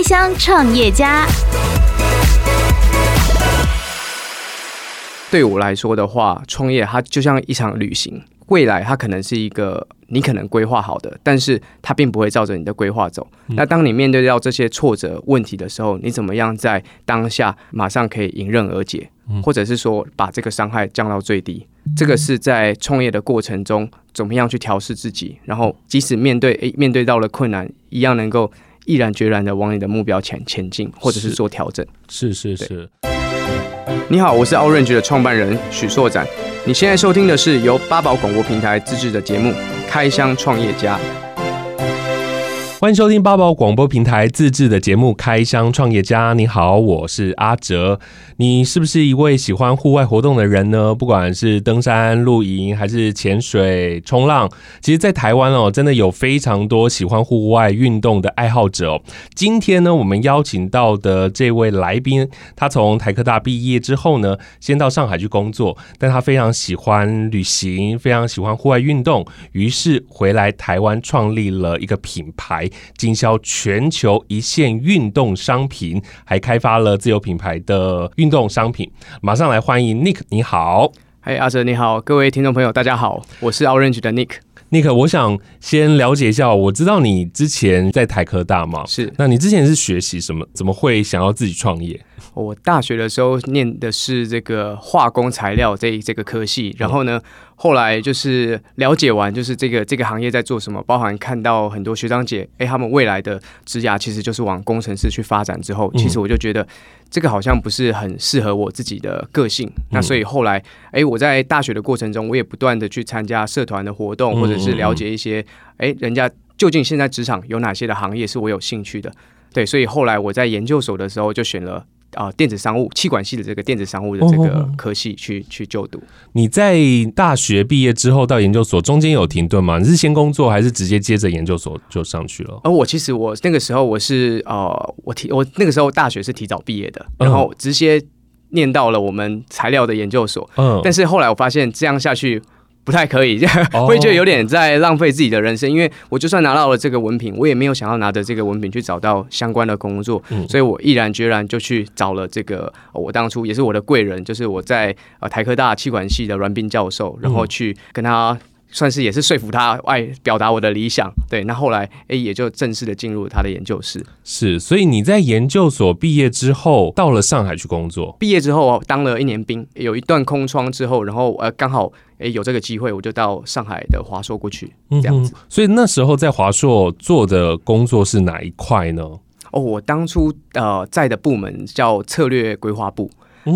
开箱创业家。对我来说的话，创业它就像一场旅行。未来它可能是一个你可能规划好的，但是它并不会照着你的规划走。嗯。那当你面对到这些挫折问题的时候，你怎么样在当下马上可以迎刃而解，或者是说把这个伤害降到最低？这个是在创业的过程中怎么样去调试自己，然后即使面对诶面对到了困难，一样能够毅然决然的往你的目标前前进，或者是做调整。是是是。是你好，我是 Orange 的创办人许硕展。你现在收听的是由八宝广播平台自制的节目《开箱创业家》。欢迎收听八宝广播平台自制的节目《开箱创业家》。你好，我是阿哲。你是不是一位喜欢户外活动的人呢？不管是登山、露营，还是潜水、冲浪，其实，在台湾哦，真的有非常多喜欢户外运动的爱好者哦。今天呢，我们邀请到的这位来宾，他从台科大毕业之后呢，先到上海去工作，但他非常喜欢旅行，非常喜欢户外运动，于是回来台湾创立了一个品牌。经销全球一线运动商品，还开发了自有品牌的运动商品。马上来欢迎 Nick，你好，嗨，阿哲你好，各位听众朋友大家好，我是 Orange 的 Nick。Nick，我想先了解一下，我知道你之前在台科大嘛，是，那你之前是学习什么？怎么会想要自己创业？我大学的时候念的是这个化工材料这这个科系，然后呢，后来就是了解完就是这个这个行业在做什么，包含看到很多学长姐，哎，他们未来的职涯其实就是往工程师去发展之后，其实我就觉得这个好像不是很适合我自己的个性。那所以后来，哎，我在大学的过程中，我也不断的去参加社团的活动，或者是了解一些，哎，人家究竟现在职场有哪些的行业是我有兴趣的。对，所以后来我在研究所的时候就选了。啊、呃，电子商务、气管系的这个电子商务的这个科系去、哦、去就读。你在大学毕业之后到研究所中间有停顿吗？你是先工作还是直接接着研究所就上去了？而我其实我那个时候我是呃，我提我那个时候大学是提早毕业的，然后直接念到了我们材料的研究所。嗯，但是后来我发现这样下去。不太可以，这样会觉得有点在浪费自己的人生。因为我就算拿到了这个文凭，我也没有想要拿着这个文凭去找到相关的工作，所以我毅然决然就去找了这个。我当初也是我的贵人，就是我在呃台科大气管系的阮斌教授，然后去跟他。算是也是说服他爱表达我的理想，对，那后来哎也就正式的进入他的研究室。是，所以你在研究所毕业之后到了上海去工作。毕业之后当了一年兵，有一段空窗之后，然后呃刚好哎有这个机会，我就到上海的华硕过去，这样子。嗯，所以那时候在华硕做的工作是哪一块呢？哦，我当初呃在的部门叫策略规划部。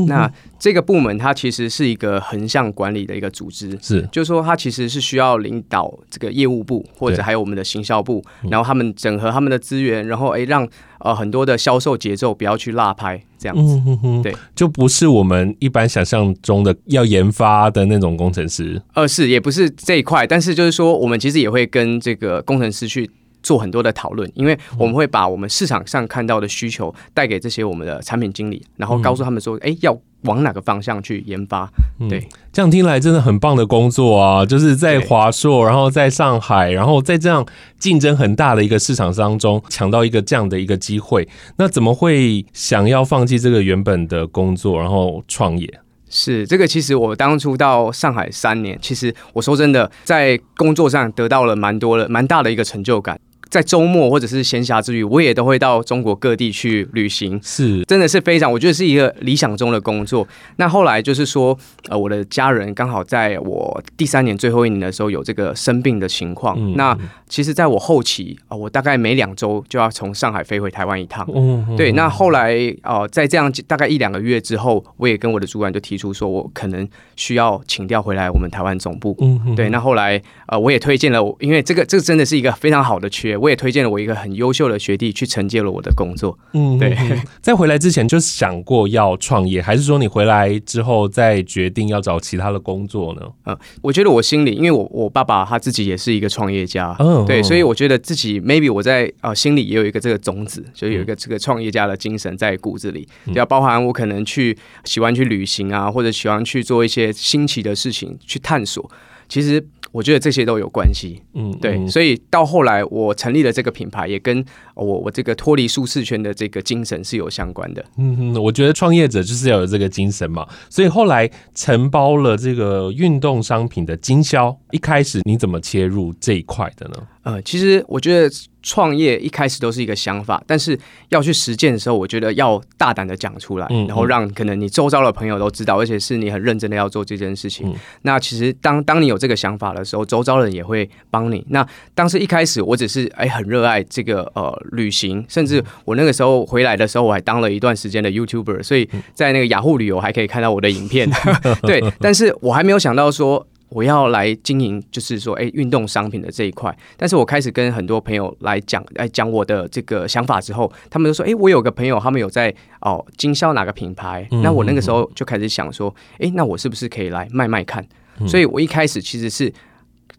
那这个部门它其实是一个横向管理的一个组织，是，就是说它其实是需要领导这个业务部或者还有我们的行销部，然后他们整合他们的资源，然后诶让呃很多的销售节奏不要去落拍这样子，嗯、哼哼对，就不是我们一般想象中的要研发的那种工程师，呃是也不是这一块，但是就是说我们其实也会跟这个工程师去。做很多的讨论，因为我们会把我们市场上看到的需求带给这些我们的产品经理，然后告诉他们说，哎、欸，要往哪个方向去研发。对、嗯，这样听来真的很棒的工作啊！就是在华硕，然后在上海，然后在这样竞争很大的一个市场当中抢到一个这样的一个机会，那怎么会想要放弃这个原本的工作，然后创业？是这个，其实我当初到上海三年，其实我说真的，在工作上得到了蛮多的、蛮大的一个成就感。在周末或者是闲暇之余，我也都会到中国各地去旅行，是，真的是非常，我觉得是一个理想中的工作。那后来就是说，呃，我的家人刚好在我第三年最后一年的时候有这个生病的情况。嗯、那其实在我后期啊、呃，我大概每两周就要从上海飞回台湾一趟。嗯，对。那后来呃，在这样大概一两个月之后，我也跟我的主管就提出说，我可能需要请调回来我们台湾总部。嗯，对。那后来呃，我也推荐了我，因为这个这个真的是一个非常好的缺。我也推荐了我一个很优秀的学弟去承接了我的工作。嗯，对。在回来之前就想过要创业，还是说你回来之后再决定要找其他的工作呢？嗯，我觉得我心里，因为我我爸爸他自己也是一个创业家，嗯，对，所以我觉得自己 maybe 我在呃心里也有一个这个种子，就有一个这个创业家的精神在骨子里，要包含我可能去喜欢去旅行啊，或者喜欢去做一些新奇的事情去探索。其实。我觉得这些都有关系，嗯，对，嗯、所以到后来我成立了这个品牌，也跟我我这个脱离舒适圈的这个精神是有相关的。嗯哼，我觉得创业者就是要有这个精神嘛，所以后来承包了这个运动商品的经销，一开始你怎么切入这一块的呢？呃，其实我觉得创业一开始都是一个想法，但是要去实践的时候，我觉得要大胆的讲出来，然后让可能你周遭的朋友都知道，而且是你很认真的要做这件事情。嗯、那其实当当你有这个想法的时候，周遭人也会帮你。那当时一开始我只是哎很热爱这个呃旅行，甚至我那个时候回来的时候，我还当了一段时间的 YouTuber，所以在那个雅虎旅游还可以看到我的影片。对，但是我还没有想到说。我要来经营，就是说，哎，运动商品的这一块。但是我开始跟很多朋友来讲，来讲我的这个想法之后，他们都说，哎，我有个朋友，他们有在哦经销哪个品牌。那我那个时候就开始想说，哎，那我是不是可以来卖卖看？所以我一开始其实是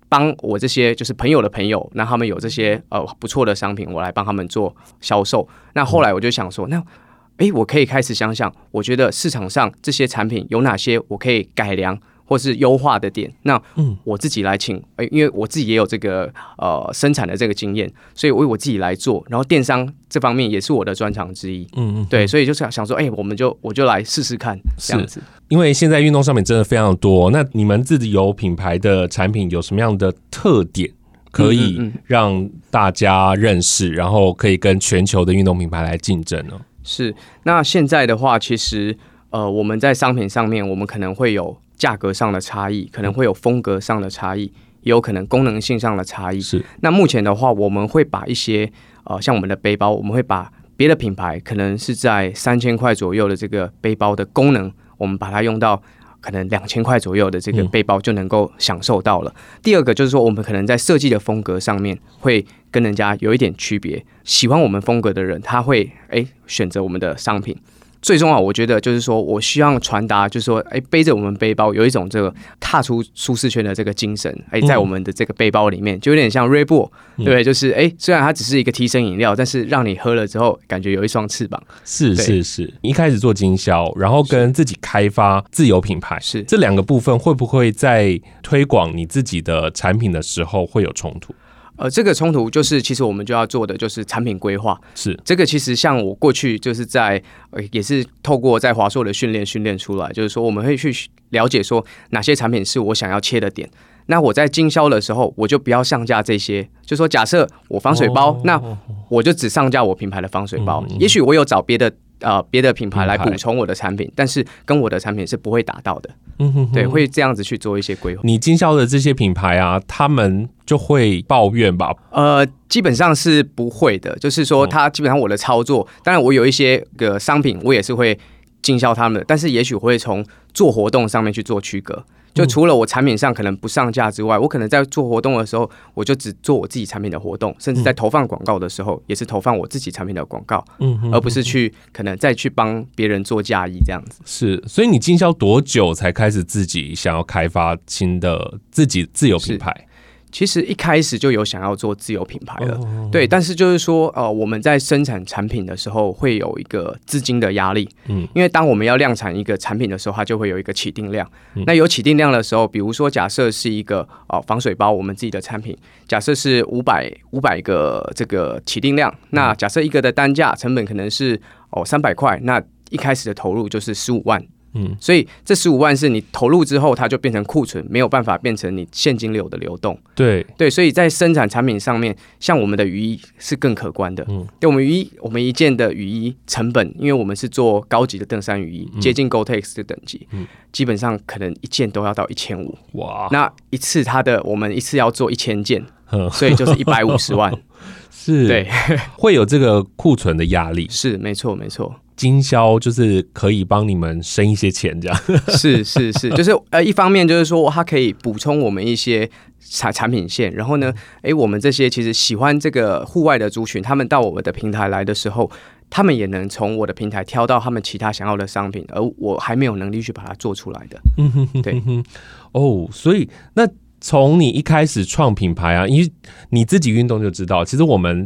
帮我这些就是朋友的朋友，那他们有这些呃不错的商品，我来帮他们做销售。那后来我就想说，那诶，我可以开始想想，我觉得市场上这些产品有哪些我可以改良。或是优化的点，那我自己来请，哎、因为我自己也有这个呃生产的这个经验，所以为我自己来做。然后电商这方面也是我的专长之一，嗯嗯，对，所以就是想想说，哎、欸，我们就我就来试试看这样子。因为现在运动商品真的非常多，那你们自己有品牌的产品有什么样的特点可以让大家认识，然后可以跟全球的运动品牌来竞争呢？是，那现在的话，其实呃，我们在商品上面，我们可能会有。价格上的差异，可能会有风格上的差异，也有可能功能性上的差异。是，那目前的话，我们会把一些呃，像我们的背包，我们会把别的品牌可能是在三千块左右的这个背包的功能，我们把它用到可能两千块左右的这个背包就能够享受到了。嗯。第二个就是说，我们可能在设计的风格上面会跟人家有一点区别，喜欢我们风格的人，他会诶选择我们的商品。最重要，我觉得就是说，我希望传达，就是说，哎，背着我们背包有一种这个踏出舒适圈的这个精神，哎，在我们的这个背包里面，就有点像 Bull，对不对？就是哎，虽然它只是一个提神饮料，但是让你喝了之后，感觉有一双翅膀。是是是，一开始做经销，然后跟自己开发自有品牌，是这两个部分，会不会在推广你自己的产品的时候会有冲突？呃，这个冲突就是，其实我们就要做的就是产品规划。是这个，其实像我过去就是在，呃，也是透过在华硕的训练训练出来，就是说我们会去了解说哪些产品是我想要切的点。那我在经销的时候，我就不要上架这些。就说假设我防水包，哦，那我就只上架我品牌的防水包。嗯嗯，也许我有找别的。呃，别的品牌来补充我的产品，但是跟我的产品是不会达到的。嗯哼哼，对，会这样子去做一些规划。你经销的这些品牌啊，他们就会抱怨吧？呃，基本上是不会的。就是说，他基本上我的操作，当然我有一些个商品，我也是会经销他们的，但是也许会从做活动上面去做区隔。就除了我产品上可能不上架之外，我可能在做活动的时候，我就只做我自己产品的活动，甚至在投放广告的时候，也是投放我自己产品的广告，嗯，而不是去可能再去帮别人做嫁衣这样子。是，所以你经销多久才开始自己想要开发新的自己自有品牌？其实一开始就有想要做自有品牌了，对，但是就是说，呃，我们在生产产品的时候会有一个资金的压力，嗯，因为当我们要量产一个产品的时候，它就会有一个起定量。那有起定量的时候，比如说假设是一个呃防水包，我们自己的产品，假设是五百五百个这个起定量，那假设一个的单价成本可能是哦三百块，那一开始的投入就是十五万。嗯，所以这十五万是你投入之后，它就变成库存，没有办法变成你现金流的流动。对对，所以在生产产品上面，像我们的雨衣是更可观的。嗯，对，我们雨衣，我们一件的雨衣成本，因为我们是做高级的登山雨衣，接近 Gore-Tex 的等级，嗯，基本上可能一件都要到一千五。哇，那一次它的我们一次要做一千件，所以就是一百五十万。是，对，会有这个库存的压力。是，没错，没错。经销就是可以帮你们生一些钱，这样 是是是，就是呃，一方面就是说它可以补充我们一些产产品线，然后呢，哎，我们这些其实喜欢这个户外的族群，他们到我们的平台来的时候，他们也能从我的平台挑到他们其他想要的商品，而我还没有能力去把它做出来的。嗯哼哼，对，哦，所以那从你一开始创品牌啊，因为你自己运动就知道，其实我们。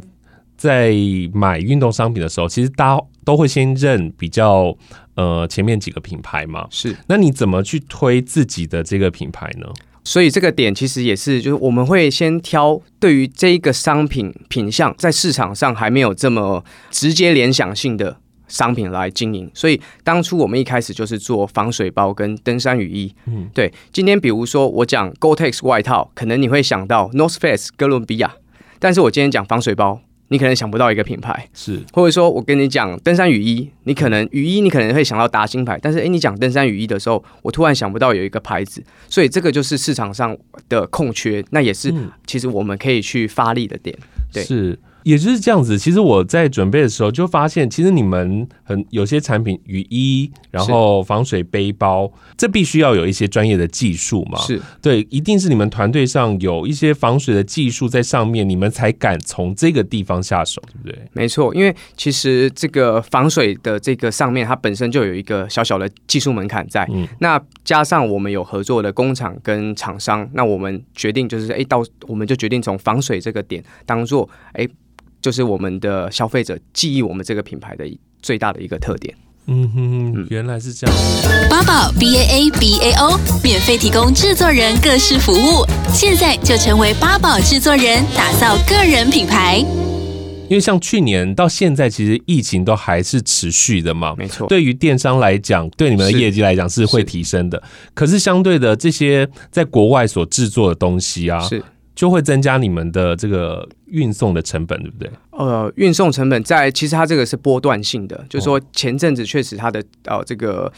在买运动商品的时候，其实大家都会先认比较呃前面几个品牌嘛。是，那你怎么去推自己的这个品牌呢？所以这个点其实也是，就是我们会先挑对于这一个商品品相在市场上还没有这么直接联想性的商品来经营。所以当初我们一开始就是做防水包跟登山雨衣。嗯，对。今天比如说我讲 Gore-Tex 外套，可能你会想到 North Face 哥伦比亚，但是我今天讲防水包。你可能想不到一个品牌，是，或者说我跟你讲登山雨衣，你可能雨衣你可能会想到达新牌，但是诶，你讲登山雨衣的时候，我突然想不到有一个牌子，所以这个就是市场上的空缺，那也是其实我们可以去发力的点，对。是。也就是这样子，其实我在准备的时候就发现，其实你们很有些产品雨衣，然后防水背包，这必须要有一些专业的技术嘛。是对，一定是你们团队上有一些防水的技术在上面，你们才敢从这个地方下手，对不对？没错，因为其实这个防水的这个上面，它本身就有一个小小的技术门槛在。嗯，那加上我们有合作的工厂跟厂商，那我们决定就是，哎，到我们就决定从防水这个点当做，哎。就是我们的消费者记忆我们这个品牌的最大的一个特点。嗯哼，原来是这样。八宝 B A A B A O 免费提供制作人各式服务，现在就成为八宝制作人，打造个人品牌。因为像去年到现在，其实疫情都还是持续的嘛。没错。对于电商来讲，对你们的业绩来讲是会提升的。是。可是相对的，这些在国外所制作的东西啊，是。就会增加你们的这个运送的成本，对不对？呃，运送成本在其实它这个是波段性的，就是说前阵子确实它的呃这个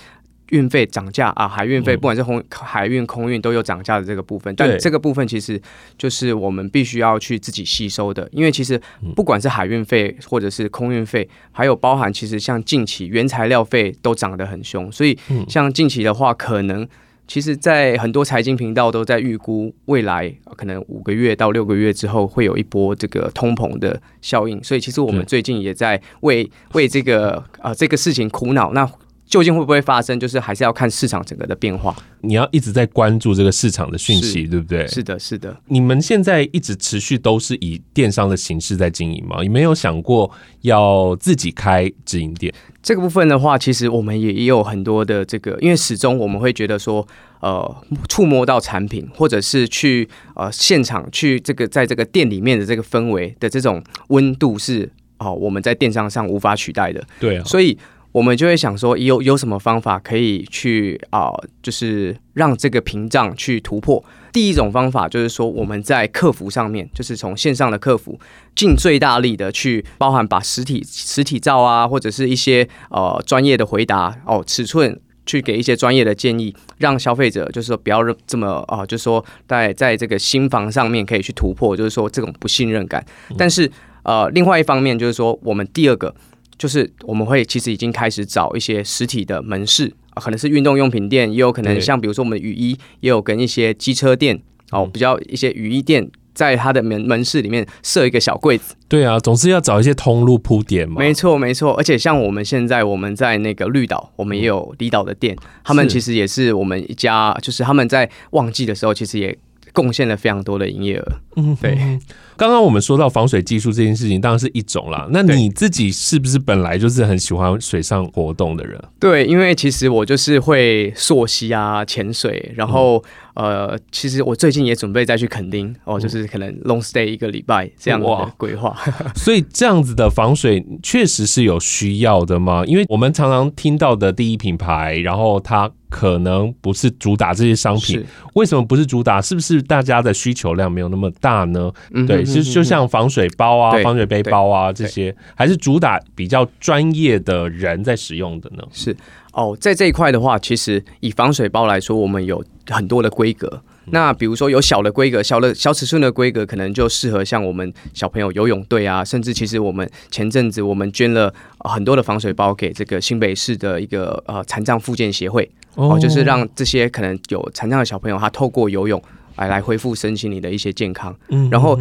运费涨价啊，海运费不管是空海运、空运都有涨价的这个部分，但这个部分其实就是我们必须要去自己吸收的，因为其实不管是海运费或者是空运费，还有包含其实像近期原材料费都涨得很凶，所以像近期的话可能。其实，在很多财经频道都在预估未来可能五个月到六个月之后会有一波这个通膨的效应，所以其实我们最近也在为为这个呃这个事情苦恼。那究竟会不会发生？就是还是要看市场整个的变化。你要一直在关注这个市场的讯息，对不对？是的，是的。你们现在一直持续都是以电商的形式在经营吗？有没有想过要自己开直营店？这个部分的话，其实我们也也有很多的这个，因为始终我们会觉得说，呃，触摸到产品，或者是去呃现场去这个在这个店里面的这个氛围的这种温度是哦、呃，我们在电商上无法取代的。对啊，所以。我们就会想说，有有什么方法可以去啊、就是让这个屏障去突破。第一种方法就是说，我们在客服上面，就是从线上的客服尽最大力的去，包含把实体实体照啊，或者是一些呃专业的回答哦，尺寸去给一些专业的建议，让消费者就是说不要这么啊、就是说在在这个新房上面可以去突破，就是说这种不信任感。但是呃，另外一方面就是说，我们第二个。就是我们会其实已经开始找一些实体的门市啊，可能是运动用品店，也有可能像比如说我们的雨衣，也有跟一些机车店哦，比较一些雨衣店，在它的门门市里面设一个小柜子。对啊，总是要找一些通路铺点嘛。没错，没错。而且像我们现在我们在那个绿岛，我们也有离岛的店，他们其实也是我们一家，就是他们在旺季的时候，其实也。贡献了非常多的营业额。嗯，对。刚刚我们说到防水技术这件事情，当然是一种啦。那你自己是不是本来就是很喜欢水上活动的人？对，因为其实我就是会溯溪啊、潜水，然后。呃，其实我最近也准备再去垦丁哦，就是可能 long stay 一个礼拜这样的规划。所以这样子的防水确实是有需要的吗？因为我们常常听到的第一品牌，然后它可能不是主打这些商品，为什么不是主打？是不是大家的需求量没有那么大呢？嗯、对，就就像防水包啊、防水背包啊这些，还是主打比较专业的人在使用的呢？是。哦，在这一块的话，其实以防水包来说，我们有很多的规格。那比如说有小的规格，小的小尺寸的规格，可能就适合像我们小朋友游泳队啊，甚至其实我们前阵子我们捐了很多的防水包给这个新北市的一个呃残障复健协会，哦，就是让这些可能有残障的小朋友，他透过游泳来来恢复身心里的一些健康。嗯，然后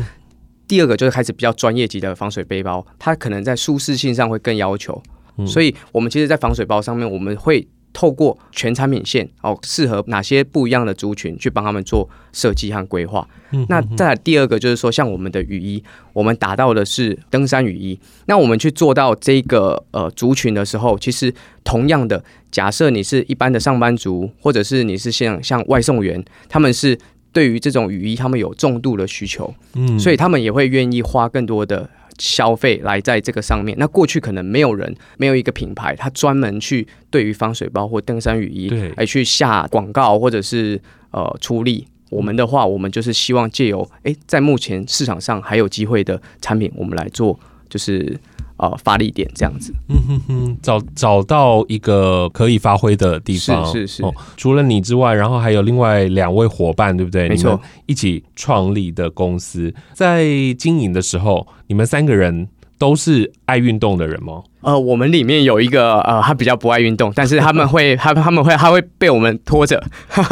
第二个就是开始比较专业级的防水背包，它可能在舒适性上会更要求。所以，我们其实，在防水包上面，我们会透过全产品线哦，适合哪些不一样的族群，去帮他们做设计和规划。那再来第二个，就是说，像我们的雨衣，我们打到的是登山雨衣。那我们去做到这个呃族群的时候，其实同样的，假设你是一般的上班族，或者是你是像像外送员，他们是对于这种雨衣，他们有重度的需求，嗯，所以他们也会愿意花更多的消费来在这个上面。那过去可能没有人，没有一个品牌，它专门去对于防水包或登山雨衣来去下广告或者是呃出力。我们的话，我们就是希望借由诶，在目前市场上还有机会的产品，我们来做就是。啊，发力点这样子，嗯哼哼，找找到一个可以发挥的地方，是是是、哦。除了你之外，然后还有另外两位伙伴，对不对？没错，一起创立的公司，在经营的时候，你们三个人都是爱运动的人吗？呃，我们里面有一个呃，他比较不爱运动，但是他们会，他他们会，他会被我们拖着，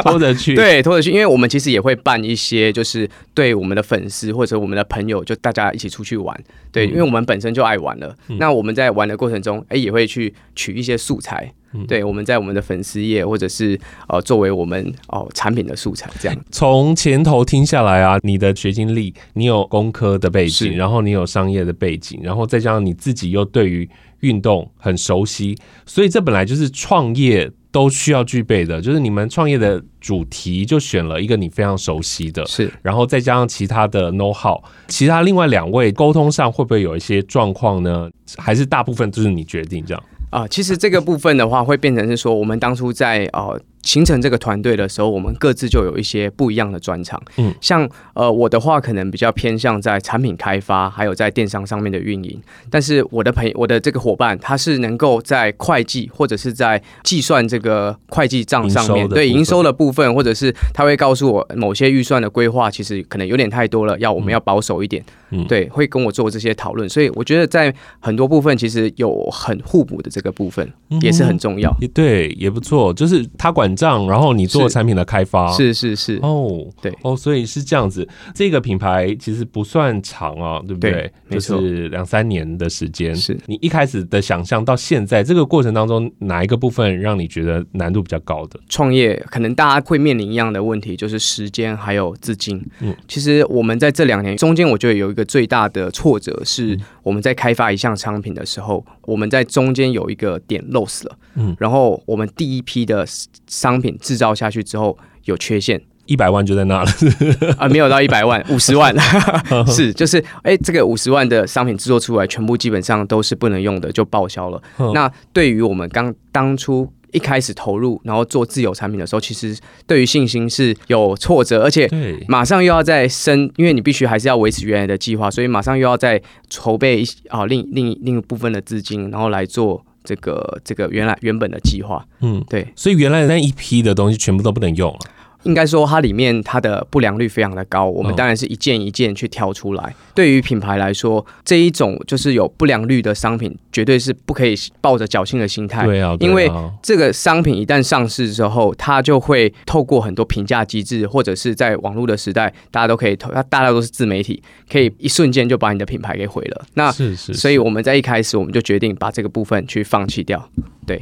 拖着去，对，拖着去，因为我们其实也会办一些，就是对我们的粉丝或者我们的朋友，就大家一起出去玩，对，嗯、因为我们本身就爱玩了，嗯、那我们在玩的过程中，哎，也会去取一些素材。对，我们在我们的粉丝页，或者是呃，作为我们哦、呃、产品的素材，这样。从前头听下来啊，你的学经历，你有工科的背景，然后你有商业的背景，然后再加上你自己又对于运动很熟悉，所以这本来就是创业都需要具备的。就是你们创业的主题就选了一个你非常熟悉的，是，然后再加上其他的 know how，其他另外两位沟通上会不会有一些状况呢？还是大部分都是你决定这样？啊，其实这个部分的话，会变成是说，我们当初在呃。形成这个团队的时候，我们各自就有一些不一样的专长。嗯，像呃我的话，可能比较偏向在产品开发，还有在电商上面的运营。但是我的朋友，我的这个伙伴，他是能够在会计或者是在计算这个会计账上面，对营收的部分，或者是他会告诉我某些预算的规划，其实可能有点太多了，要我们要保守一点。嗯，对，会跟我做这些讨论。所以我觉得在很多部分，其实有很互补的这个部分，也是很重要。嗯、对，也不错。就是他管。账，然后你做产品的开发，是是是哦，对哦，所以是这样子。这个品牌其实不算长啊，对不对？对，没错，就是两三年的时间。是你一开始的想象到现在这个过程当中，哪一个部分让你觉得难度比较高的？创业可能大家会面临一样的问题，就是时间还有资金。嗯，其实我们在这两年中间，我觉得有一个最大的挫折是我们在开发一项商品的时候，我们在中间有一个点 loss 了。嗯，然后我们第一批的商品制造下去之后有缺陷，一百万就在那了。啊，没有到一百万，五十万。是就是哎，这个五十万的商品制作出来，全部基本上都是不能用的，就报销了。那对于我们刚当初一开始投入，然后做自有产品的时候，其实对于信心是有挫折，而且马上又要再生，因为你必须还是要维持原来的计划，所以马上又要再筹备啊另另另一部分的资金，然后来做。这个这个原来原本的计划，嗯，对，所以原来的那一批的东西全部都不能用了。应该说，它里面它的不良率非常的高，我们当然是一件一件去挑出来。哦、对于品牌来说，这一种就是有不良率的商品，绝对是不可以抱着侥幸的心态。对啊，对啊，因为这个商品一旦上市之后，它就会透过很多评价机制，或者是在网络的时代，大家都可以投，它大家都是自媒体，可以一瞬间就把你的品牌给毁了。那是是，是，所以我们在一开始我们就决定把这个部分去放弃掉。对，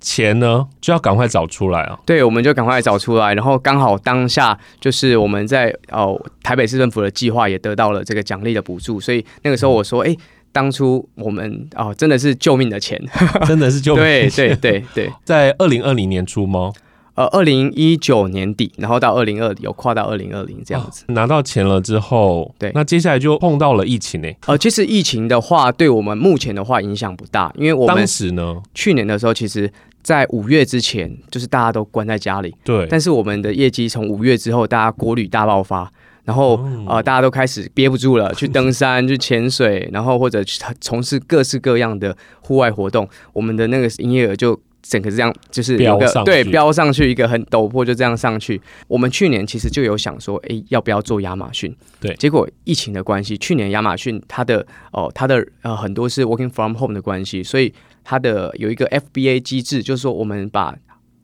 钱呢就要赶快找出来啊！对，我们就赶快找出来，然后刚好当下就是我们在哦台北市政府的计划也得到了这个奖励的补助，所以那个时候我说，哎，当初我们哦真的是救命的钱，真的是救命的钱。对对对对，在二零二零年初吗？呃，二零一九年底，然后到二零二有跨到二零二零这样子，哦，拿到钱了之后，对，那接下来就碰到了疫情呢。呃，其实疫情的话，对我们目前的话影响不大，因为我们当时呢，去年的时候，其实在五月之前，就是大家都关在家里，对。但是我们的业绩从五月之后，大家国旅大爆发，然后、嗯、呃，大家都开始憋不住了，去登山、去潜水，然后或者去从事各式各样的户外活动，我们的那个营业额就。整个这样就是有个对飙上去一个很陡坡，就这样上去。我们去年其实就有想说，哎，要不要做亚马逊？对，结果疫情的关系，去年亚马逊它的哦，它的呃很多是 working from home 的关系，所以它的有一个 FBA 机制，就是说我们把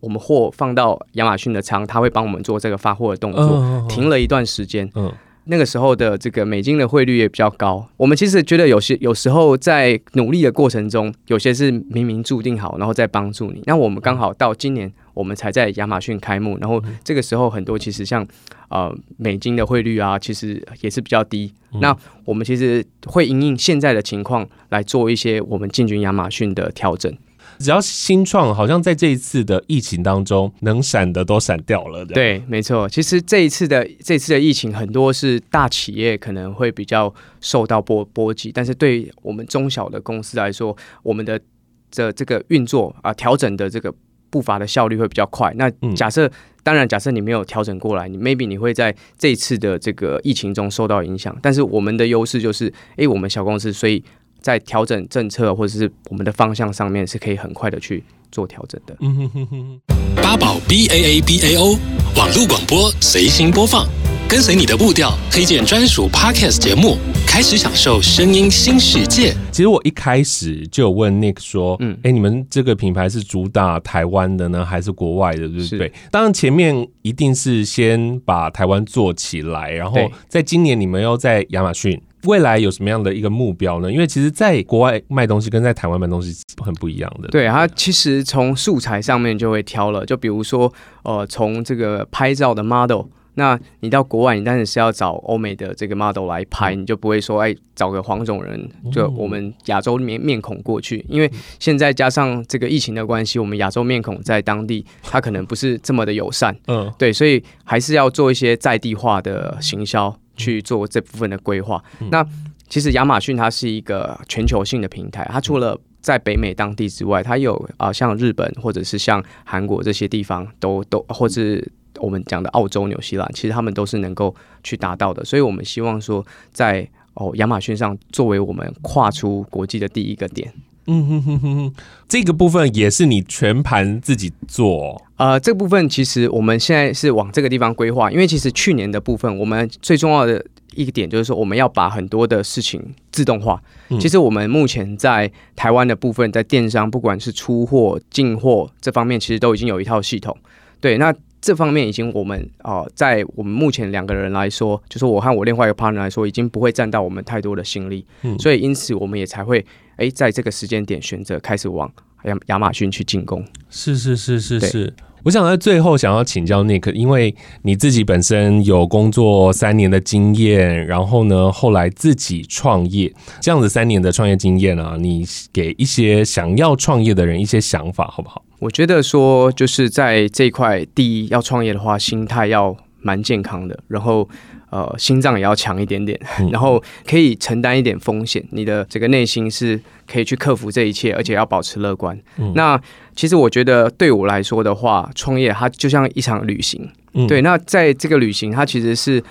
我们货放到亚马逊的仓，他会帮我们做这个发货的动作，停了一段时间。嗯。那个时候的这个美金的汇率也比较高，我们其实觉得有些有时候在努力的过程中，有些是冥冥注定好，然后再帮助你。那我们刚好到今年，我们才在亚马逊开幕，然后这个时候很多其实像呃美金的汇率啊，其实也是比较低。那我们其实会因应现在的情况来做一些我们进军亚马逊的调整。只要新创，好像在这一次的疫情当中，能闪的都闪掉了。对，没错。其实这一次的这次的疫情，很多是大企业可能会比较受到波波及，但是对我们中小的公司来说，我们的这这个运作啊，调整的这个步伐的效率会比较快。那假设，嗯、当然假设你没有调整过来，你 maybe 你会在这一次的这个疫情中受到影响。但是我们的优势就是，哎，我们小公司，所以。在调整政策或者是我们的方向上面，是可以很快的去做调整的。嗯哼哼哼。八宝 B A A B A O 网络广播随心播放，跟随你的步调，推荐专属 Podcast 节目，开始享受声音新世界。其实我一开始就有问 Nick 说，嗯，哎，你们这个品牌是主打台湾的呢，还是国外的？对不对？当然前面一定是先把台湾做起来，然后在今年你们要在亚马逊。未来有什么样的一个目标呢？因为其实，在国外卖东西跟在台湾卖东西很不一样的。对，它其实从素材上面就会挑了，就比如说，呃，从这个拍照的 model，那你到国外，你当然是要找欧美的这个 model 来拍，你就不会说，哎，找个黄种人，就我们亚洲面面孔过去，因为现在加上这个疫情的关系，我们亚洲面孔在当地，它可能不是这么的友善。嗯，对，所以还是要做一些在地化的行销。去做这部分的规划。那其实亚马逊它是一个全球性的平台，它除了在北美当地之外，它有啊像日本或者是像韩国这些地方都都，或是我们讲的澳洲、纽西兰，其实他们都是能够去达到的。所以我们希望说，在哦亚马逊上作为我们跨出国际的第一个点。嗯哼哼哼哼，这个部分也是你全盘自己做。呃，这个部分其实我们现在是往这个地方规划，因为其实去年的部分，我们最重要的一个点就是说，我们要把很多的事情自动化。嗯、其实我们目前在台湾的部分，在电商不管是出货、进货这方面，其实都已经有一套系统。对，那这方面已经我们啊、呃，在我们目前两个人来说，就是我和我另外一个 partner 来说，已经不会占到我们太多的心力。嗯，所以因此我们也才会。哎，在这个时间点选择开始往亚亚马逊去进攻，是是是是是。我想在最后想要请教 Nick，因为你自己本身有工作三年的经验，然后呢，后来自己创业，这样子三年的创业经验啊，你给一些想要创业的人一些想法好不好？我觉得说就是在这一块，第一要创业的话，心态要蛮健康的，然后。呃，心脏也要强一点点，然后可以承担一点风险。你的这个内心是可以去克服这一切，而且要保持乐观。嗯、那其实我觉得对我来说的话，创业它就像一场旅行。嗯、对，那在这个旅行，它其实是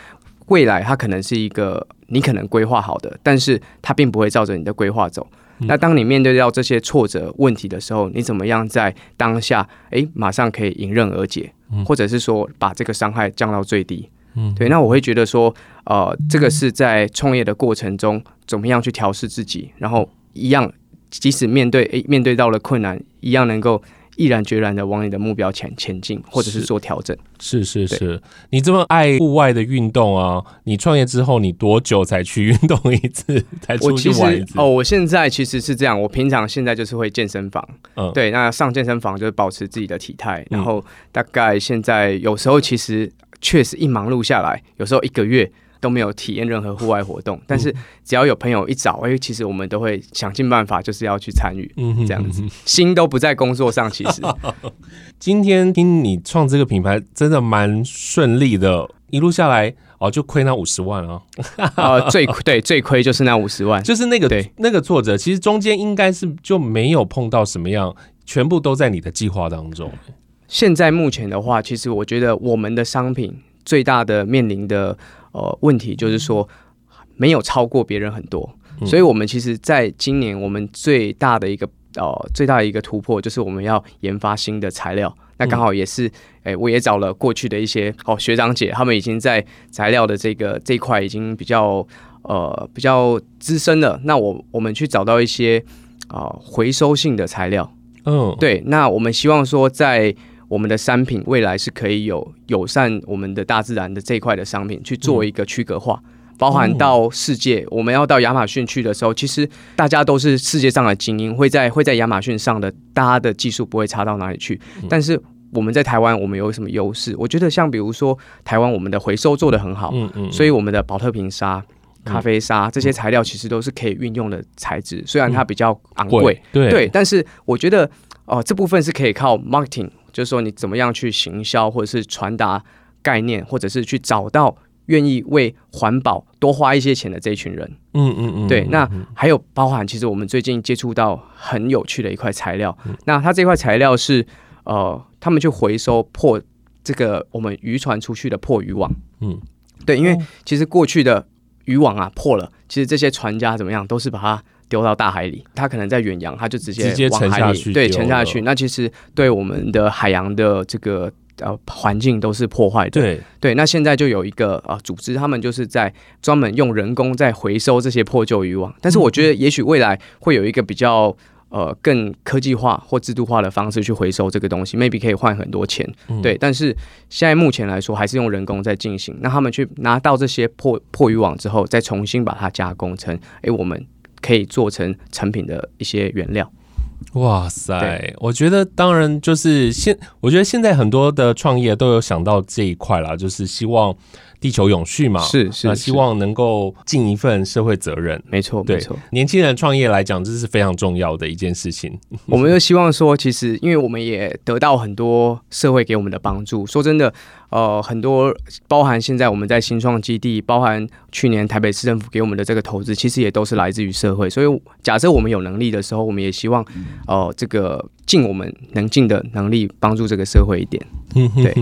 未来，它可能是一个你可能规划好的，但是它并不会照着你的规划走。嗯、那当你面对到这些挫折问题的时候，你怎么样在当下，诶，马上可以迎刃而解，或者是说把这个伤害降到最低？嗯，对，那我会觉得说，呃，这个是在创业的过程中，怎么样去调试自己，然后一样，即使面对诶面对到了困难，一样能够毅然决然的往你的目标前前进，或者是做调整。是是是，是，你这么爱户外的运动啊，你创业之后，你多久才去运动一次？才出去玩一次？哦，我现在其实是这样，我平常现在就是会健身房，嗯，对，那上健身房就是保持自己的体态，然后大概现在有时候其实。确实，一忙碌下来，有时候一个月都没有体验任何户外活动。但是只要有朋友一找，哎，其实我们都会想尽办法，就是要去参与，这样子，心都不在工作上。其实，今天听你创这个品牌，真的蛮顺利的，一路下来哦，就亏那五十万啊。呃，最对最亏就是那五十万，就是那个对那个作者，其实中间应该是就没有碰到什么样，全部都在你的计划当中。现在目前的话，其实我觉得我们的商品最大的面临的呃问题就是说没有超过别人很多，嗯、所以我们其实在今年我们最大的一个呃最大的一个突破就是我们要研发新的材料。那刚好也是，哎、欸，我也找了过去的一些哦学长姐，他们已经在材料的这个这一块已经比较呃比较资深了。那我我们去找到一些啊、呃、回收性的材料，嗯，对。那我们希望说在我们的商品未来是可以有友善我们的大自然的这一块的商品去做一个区隔化，包含到世界，我们要到亚马逊去的时候，其实大家都是世界上的精英，会在会在亚马逊上的，大家的技术不会差到哪里去。但是我们在台湾，我们有什么优势？我觉得像比如说台湾，我们的回收做得很好，嗯嗯，所以我们的保特瓶沙、咖啡沙这些材料其实都是可以运用的材质，虽然它比较昂贵，对对，但是我觉得。哦、呃，这部分是可以靠 marketing，就是说你怎么样去行销，或者是传达概念，或者是去找到愿意为环保多花一些钱的这一群人。嗯嗯嗯，对。那还有包含，其实我们最近接触到很有趣的一块材料。嗯、那它这块材料是呃，他们去回收破这个我们渔船出去的破渔网。嗯，对，因为其实过去的渔网啊破了，其实这些船家怎么样，都是把它。丢到大海里，它可能在远洋，它就直接直接沉下去，对，沉下去。那其实对我们的海洋的这个呃环境都是破坏的。对对，那现在就有一个啊、呃、组织，他们就是在专门用人工在回收这些破旧渔网。但是我觉得，也许未来会有一个比较呃更科技化或制度化的方式去回收这个东西，maybe 可以换很多钱。嗯、对，但是现在目前来说，还是用人工在进行。那他们去拿到这些破破渔网之后，再重新把它加工成，哎，我们。可以做成成品的一些原料。哇塞！我觉得当然就是现，我觉得现在很多的创业都有想到这一块啦，就是希望地球永续嘛，是是，那希望能够尽一份社会责任。没错，没错。年轻人创业来讲，这是非常重要的一件事情。我们就希望说，其实因为我们也得到很多社会给我们的帮助。说真的。呃，很多包含现在我们在新创基地，包含去年台北市政府给我们的这个投资，其实也都是来自于社会。所以，假设我们有能力的时候，我们也希望，呃，这个尽我们能尽的能力，帮助这个社会一点。对，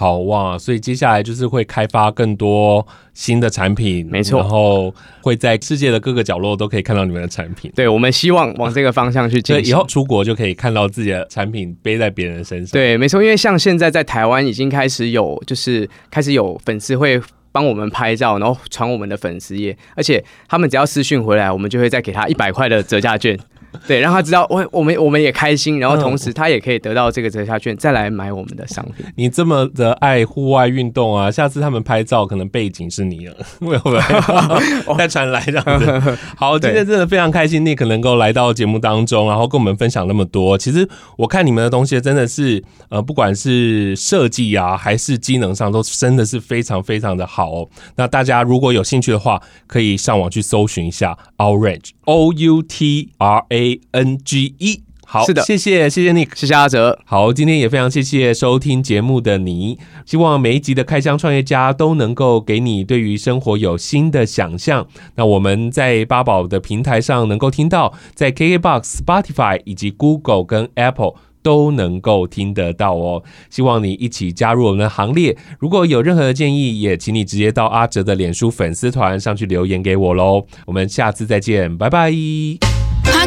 好哇。所以接下来就是会开发更多新的产品，没错，然后会在世界的各个角落都可以看到你们的产品。对，我们希望往这个方向去进行。以后出国就可以看到自己的产品背在别人身上。对，没错，因为像现在在台湾已经开始有。有就是开始有粉丝会帮我们拍照，然后传我们的粉丝页，而且他们只要私讯回来，我们就会再给他一百块的折价券。对，让他知道我我们我们也开心，然后同时他也可以得到这个折价券，再来买我们的商品。你这么的爱户外运动啊，下次他们拍照可能背景是你了，会不会再传来这样子？好，今天真的非常开心，Nick 能够来到节目当中，然后跟我们分享那么多。其实我看你们的东西真的是，呃，不管是设计啊，还是机能上，都真的是非常非常的好哦。那大家如果有兴趣的话，可以上网去搜寻一下 Outrage O U T R A。A N G E，好，是的，谢谢，谢谢 Nick，谢谢阿哲。好，今天也非常谢谢收听节目的你，希望每一集的开箱创业家都能够给你对于生活有新的想象。那我们在八宝的平台上能够听到，在 KKBOX、Spotify 以及 Google 跟 Apple 都能够听得到哦。希望你一起加入我们的行列。如果有任何的建议，也请你直接到阿哲的脸书粉丝团上去留言给我喽。我们下次再见，拜拜。